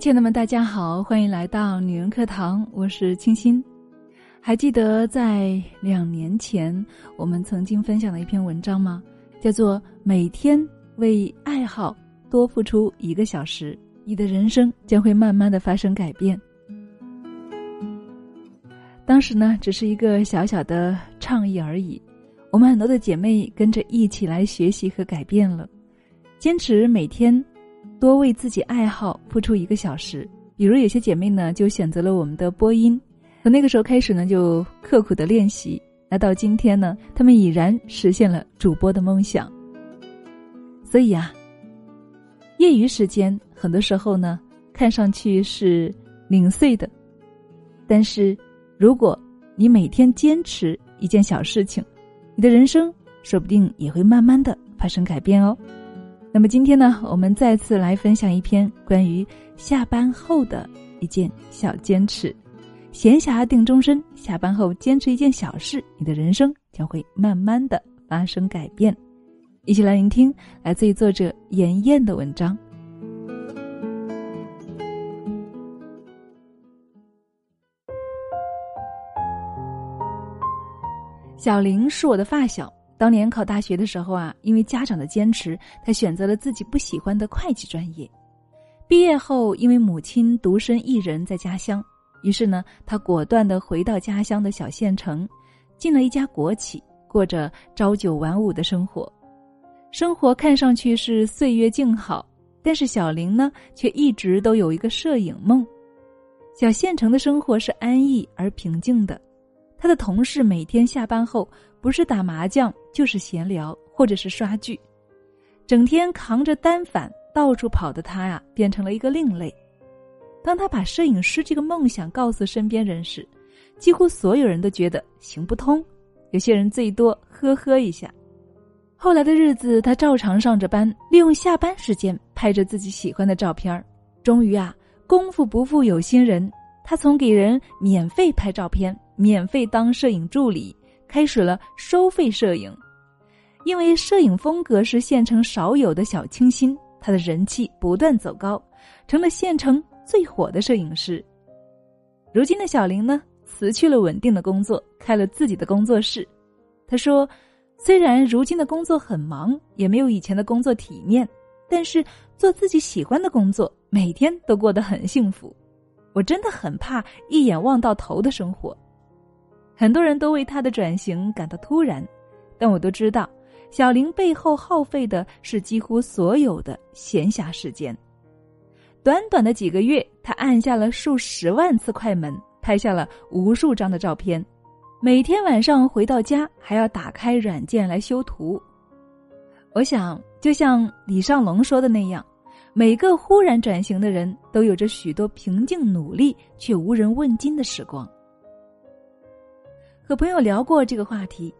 亲爱的们，大家好，欢迎来到女人课堂，我是清新。还记得在两年前我们曾经分享的一篇文章吗？叫做《每天为爱好多付出一个小时，你的人生将会慢慢的发生改变》。当时呢，只是一个小小的倡议而已。我们很多的姐妹跟着一起来学习和改变了，坚持每天。多为自己爱好付出一个小时，比如有些姐妹呢就选择了我们的播音，从那个时候开始呢就刻苦的练习，那到今天呢，她们已然实现了主播的梦想。所以啊，业余时间很多时候呢看上去是零碎的，但是如果你每天坚持一件小事情，你的人生说不定也会慢慢的发生改变哦。那么今天呢，我们再次来分享一篇关于下班后的一件小坚持。闲暇定终身，下班后坚持一件小事，你的人生将会慢慢的发生改变。一起来聆听来自于作者妍妍的文章。小林是我的发小。当年考大学的时候啊，因为家长的坚持，他选择了自己不喜欢的会计专业。毕业后，因为母亲独身一人在家乡，于是呢，他果断的回到家乡的小县城，进了一家国企，过着朝九晚五的生活。生活看上去是岁月静好，但是小林呢，却一直都有一个摄影梦。小县城的生活是安逸而平静的，他的同事每天下班后。不是打麻将，就是闲聊，或者是刷剧，整天扛着单反到处跑的他呀，变成了一个另类。当他把摄影师这个梦想告诉身边人时，几乎所有人都觉得行不通，有些人最多呵呵一下。后来的日子，他照常上着班，利用下班时间拍着自己喜欢的照片终于啊，功夫不负有心人，他从给人免费拍照片、免费当摄影助理。开始了收费摄影，因为摄影风格是县城少有的小清新，他的人气不断走高，成了县城最火的摄影师。如今的小林呢，辞去了稳定的工作，开了自己的工作室。他说：“虽然如今的工作很忙，也没有以前的工作体面，但是做自己喜欢的工作，每天都过得很幸福。我真的很怕一眼望到头的生活。”很多人都为他的转型感到突然，但我都知道，小林背后耗费的是几乎所有的闲暇时间。短短的几个月，他按下了数十万次快门，拍下了无数张的照片。每天晚上回到家，还要打开软件来修图。我想，就像李尚龙说的那样，每个忽然转型的人都有着许多平静努力却无人问津的时光。和朋友聊过这个话题，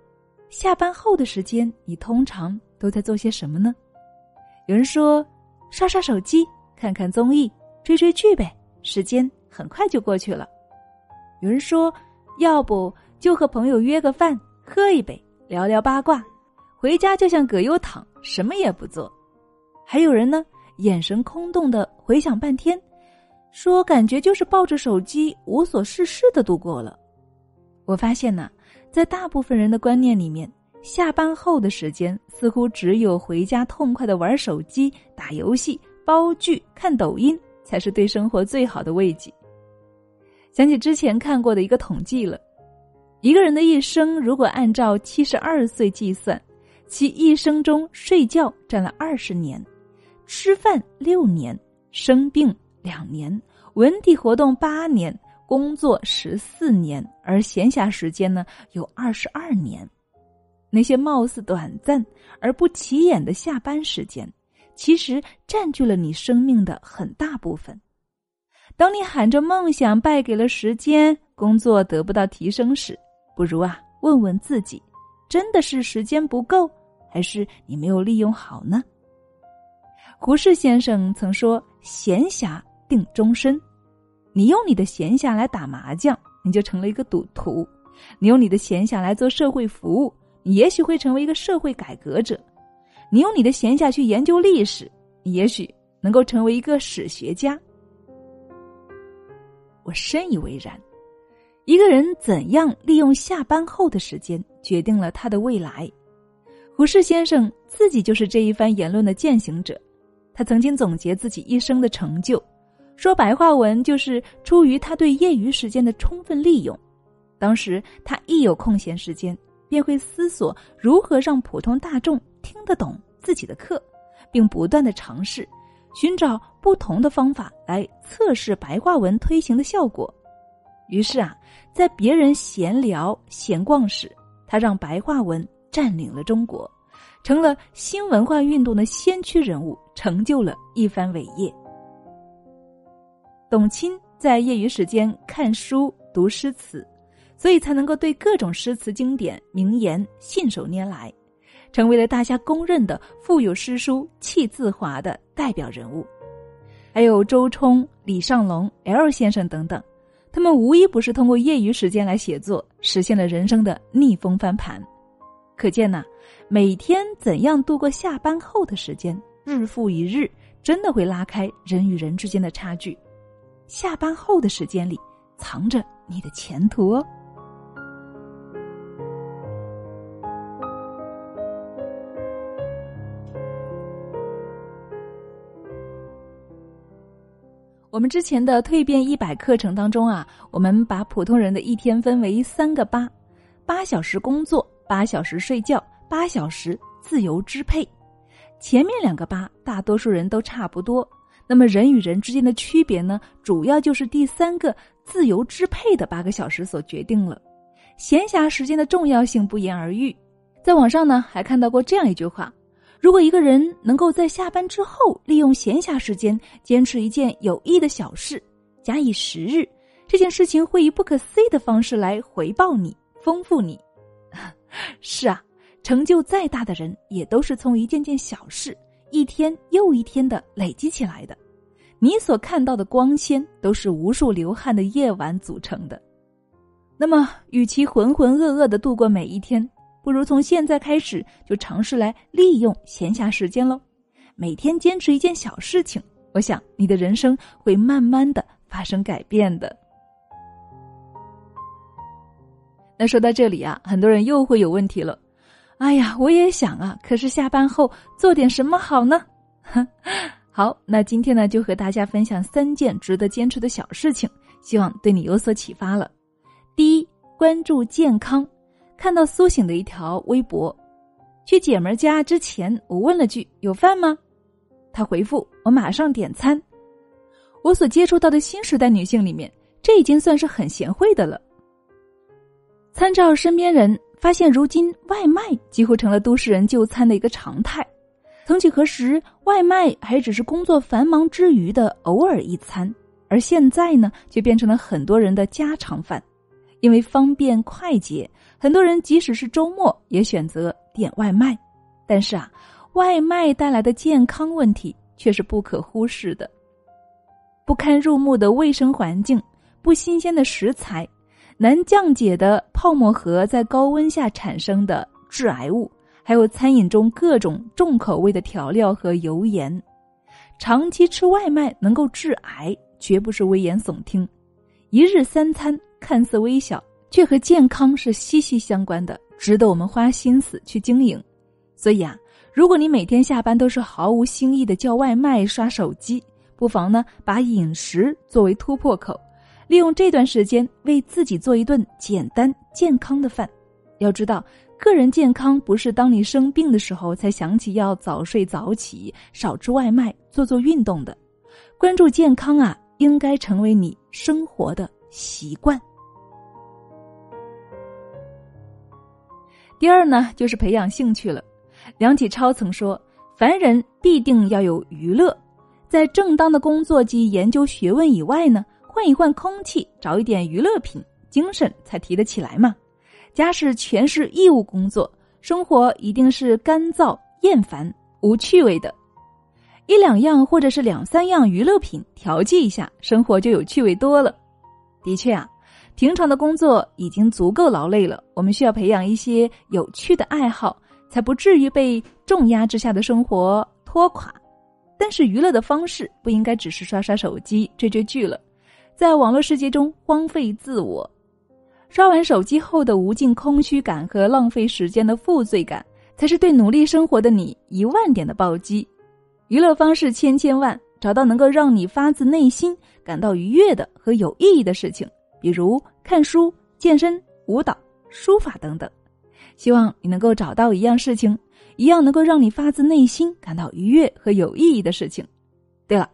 下班后的时间你通常都在做些什么呢？有人说刷刷手机、看看综艺、追追剧呗，时间很快就过去了。有人说要不就和朋友约个饭，喝一杯，聊聊八卦，回家就像葛优躺，什么也不做。还有人呢，眼神空洞的回想半天，说感觉就是抱着手机无所事事的度过了。我发现呢，在大部分人的观念里面，下班后的时间似乎只有回家痛快的玩手机、打游戏、煲剧、看抖音，才是对生活最好的慰藉。想起之前看过的一个统计了，一个人的一生如果按照七十二岁计算，其一生中睡觉占了二十年，吃饭六年，生病两年，文体活动八年。工作十四年，而闲暇时间呢有二十二年。那些貌似短暂而不起眼的下班时间，其实占据了你生命的很大部分。当你喊着梦想败给了时间，工作得不到提升时，不如啊问问自己：真的是时间不够，还是你没有利用好呢？胡适先生曾说：“闲暇定终身。”你用你的闲暇来打麻将，你就成了一个赌徒；你用你的闲暇来做社会服务，你也许会成为一个社会改革者；你用你的闲暇去研究历史，你也许能够成为一个史学家。我深以为然。一个人怎样利用下班后的时间，决定了他的未来。胡适先生自己就是这一番言论的践行者。他曾经总结自己一生的成就，说白话文就是出于他对业余时间的充分利用。当时他一有空闲时间，便会思索如何让普通大众听得懂自己的课，并不断的尝试，寻找不同的方法来测试白话文推行的效果。于是啊，在别人闲聊闲逛时，他让白话文占领了中国，成了新文化运动的先驱人物，成就了一番伟业。董卿在业余时间看书读诗词，所以才能够对各种诗词经典名言信手拈来，成为了大家公认的富有诗书气自华的代表人物。还有周冲、李尚龙、L 先生等等。他们无一不是通过业余时间来写作，实现了人生的逆风翻盘。可见呐，每天怎样度过下班后的时间，日复一日，真的会拉开人与人之间的差距。下班后的时间里，藏着你的前途哦。我们之前的蜕变一百课程当中啊，我们把普通人的一天分为三个八：八小时工作，八小时睡觉，八小时自由支配。前面两个八，大多数人都差不多。那么人与人之间的区别呢，主要就是第三个自由支配的八个小时所决定了。闲暇时间的重要性不言而喻。在网上呢，还看到过这样一句话。如果一个人能够在下班之后利用闲暇时间坚持一件有益的小事，假以时日，这件事情会以不可思议的方式来回报你，丰富你。是啊，成就再大的人也都是从一件件小事，一天又一天的累积起来的。你所看到的光鲜，都是无数流汗的夜晚组成的。那么，与其浑浑噩噩的度过每一天。不如从现在开始就尝试来利用闲暇时间喽，每天坚持一件小事情，我想你的人生会慢慢的发生改变的。那说到这里啊，很多人又会有问题了，哎呀，我也想啊，可是下班后做点什么好呢？好，那今天呢就和大家分享三件值得坚持的小事情，希望对你有所启发了。第一，关注健康。看到苏醒的一条微博，去姐们家之前，我问了句：“有饭吗？”他回复：“我马上点餐。”我所接触到的新时代女性里面，这已经算是很贤惠的了。参照身边人，发现如今外卖几乎成了都市人就餐的一个常态。曾几何时，外卖还只是工作繁忙之余的偶尔一餐，而现在呢，却变成了很多人的家常饭。因为方便快捷，很多人即使是周末也选择点外卖。但是啊，外卖带来的健康问题却是不可忽视的：不堪入目的卫生环境、不新鲜的食材、难降解的泡沫盒在高温下产生的致癌物，还有餐饮中各种重口味的调料和油盐。长期吃外卖能够致癌，绝不是危言耸听。一日三餐。看似微小，却和健康是息息相关的，值得我们花心思去经营。所以啊，如果你每天下班都是毫无新意的叫外卖、刷手机，不妨呢把饮食作为突破口，利用这段时间为自己做一顿简单健康的饭。要知道，个人健康不是当你生病的时候才想起要早睡早起、少吃外卖、做做运动的。关注健康啊，应该成为你生活的习惯。第二呢，就是培养兴趣了。梁启超曾说：“凡人必定要有娱乐，在正当的工作及研究学问以外呢，换一换空气，找一点娱乐品，精神才提得起来嘛。假使全是义务工作，生活一定是干燥厌烦、无趣味的。一两样或者是两三样娱乐品调剂一下，生活就有趣味多了。的确啊。”平常的工作已经足够劳累了，我们需要培养一些有趣的爱好，才不至于被重压之下的生活拖垮。但是娱乐的方式不应该只是刷刷手机、追追剧了，在网络世界中荒废自我。刷完手机后的无尽空虚感和浪费时间的负罪感，才是对努力生活的你一万点的暴击。娱乐方式千千万，找到能够让你发自内心感到愉悦的和有意义的事情，比如看书、健身、舞蹈、书法等等。希望你能够找到一样事情，一样能够让你发自内心感到愉悦和有意义的事情。对了，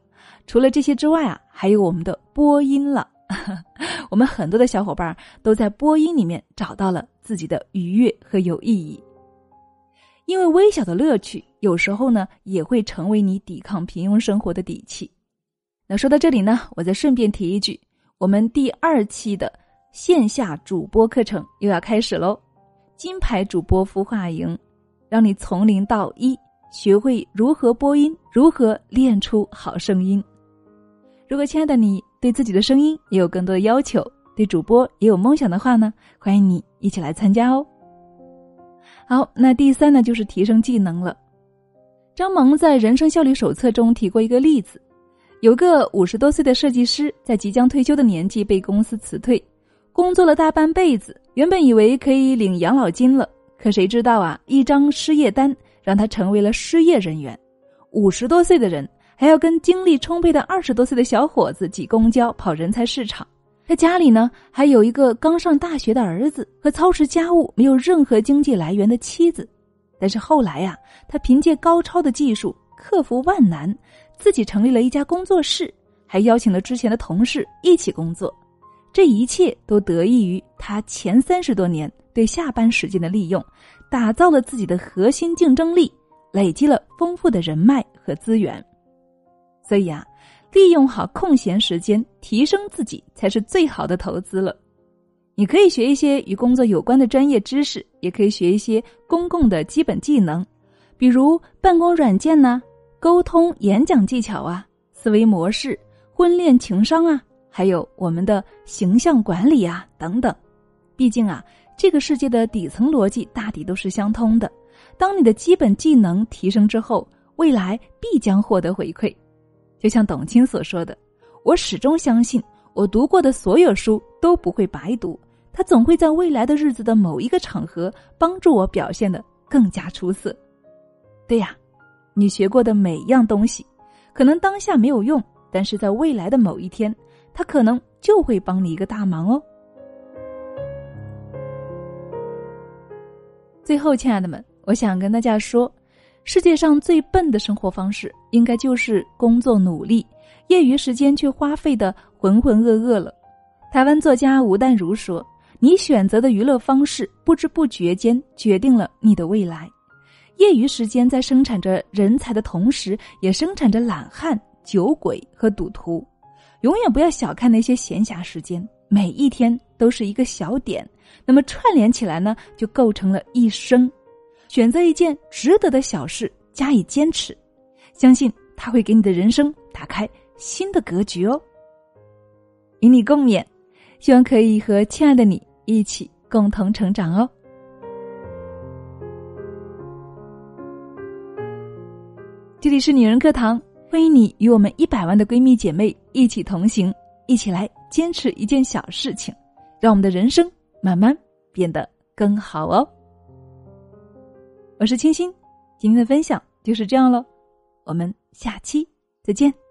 除了这些之外啊，还有我们的播音了。我们很多的小伙伴都在播音里面找到了自己的愉悦和有意义。因为微小的乐趣，有时候呢也会成为你抵抗平庸生活的底气。那说到这里呢，我再顺便提一句，我们第二期的线下主播课程又要开始喽！金牌主播孵化营，让你从零到一学会如何播音，如何练出好声音。如果亲爱的你对自己的声音也有更多的要求，对主播也有梦想的话呢，欢迎你一起来参加哦。好，那第三呢，就是提升技能了。张萌在《人生效率手册》中提过一个例子，有个五十多岁的设计师，在即将退休的年纪被公司辞退，工作了大半辈子，原本以为可以领养老金了，可谁知道啊，一张失业单让他成为了失业人员。五十多岁的人还要跟精力充沛的二十多岁的小伙子挤公交跑人才市场。他家里呢，还有一个刚上大学的儿子和操持家务没有任何经济来源的妻子，但是后来呀，他凭借高超的技术克服万难，自己成立了一家工作室，还邀请了之前的同事一起工作。这一切都得益于他前三十多年对下班时间的利用，打造了自己的核心竞争力，累积了丰富的人脉和资源。所以啊。利用好空闲时间，提升自己才是最好的投资了。你可以学一些与工作有关的专业知识，也可以学一些公共的基本技能，比如办公软件呐、沟通演讲技巧啊、思维模式、婚恋情商啊，还有我们的形象管理啊等等。毕竟啊，这个世界的底层逻辑大抵都是相通的。当你的基本技能提升之后，未来必将获得回馈。就像董卿所说的：“我始终相信，我读过的所有书都不会白读，它总会在未来的日子的某一个场合帮助我表现的更加出色。”对呀，你学过的每一样东西，可能当下没有用，但是在未来的某一天，它可能就会帮你一个大忙哦。最后，亲爱的们，我想跟大家说。世界上最笨的生活方式，应该就是工作努力，业余时间却花费的浑浑噩噩了。台湾作家吴淡如说：“你选择的娱乐方式，不知不觉间决定了你的未来。业余时间在生产着人才的同时，也生产着懒汉、酒鬼和赌徒。永远不要小看那些闲暇时间，每一天都是一个小点，那么串联起来呢，就构成了一生。”选择一件值得的小事加以坚持，相信它会给你的人生打开新的格局哦。与你共勉，希望可以和亲爱的你一起共同成长哦。这里是女人课堂，欢迎你与我们一百万的闺蜜姐妹一起同行，一起来坚持一件小事情，让我们的人生慢慢变得更好哦。我是清新，今天的分享就是这样喽，我们下期再见。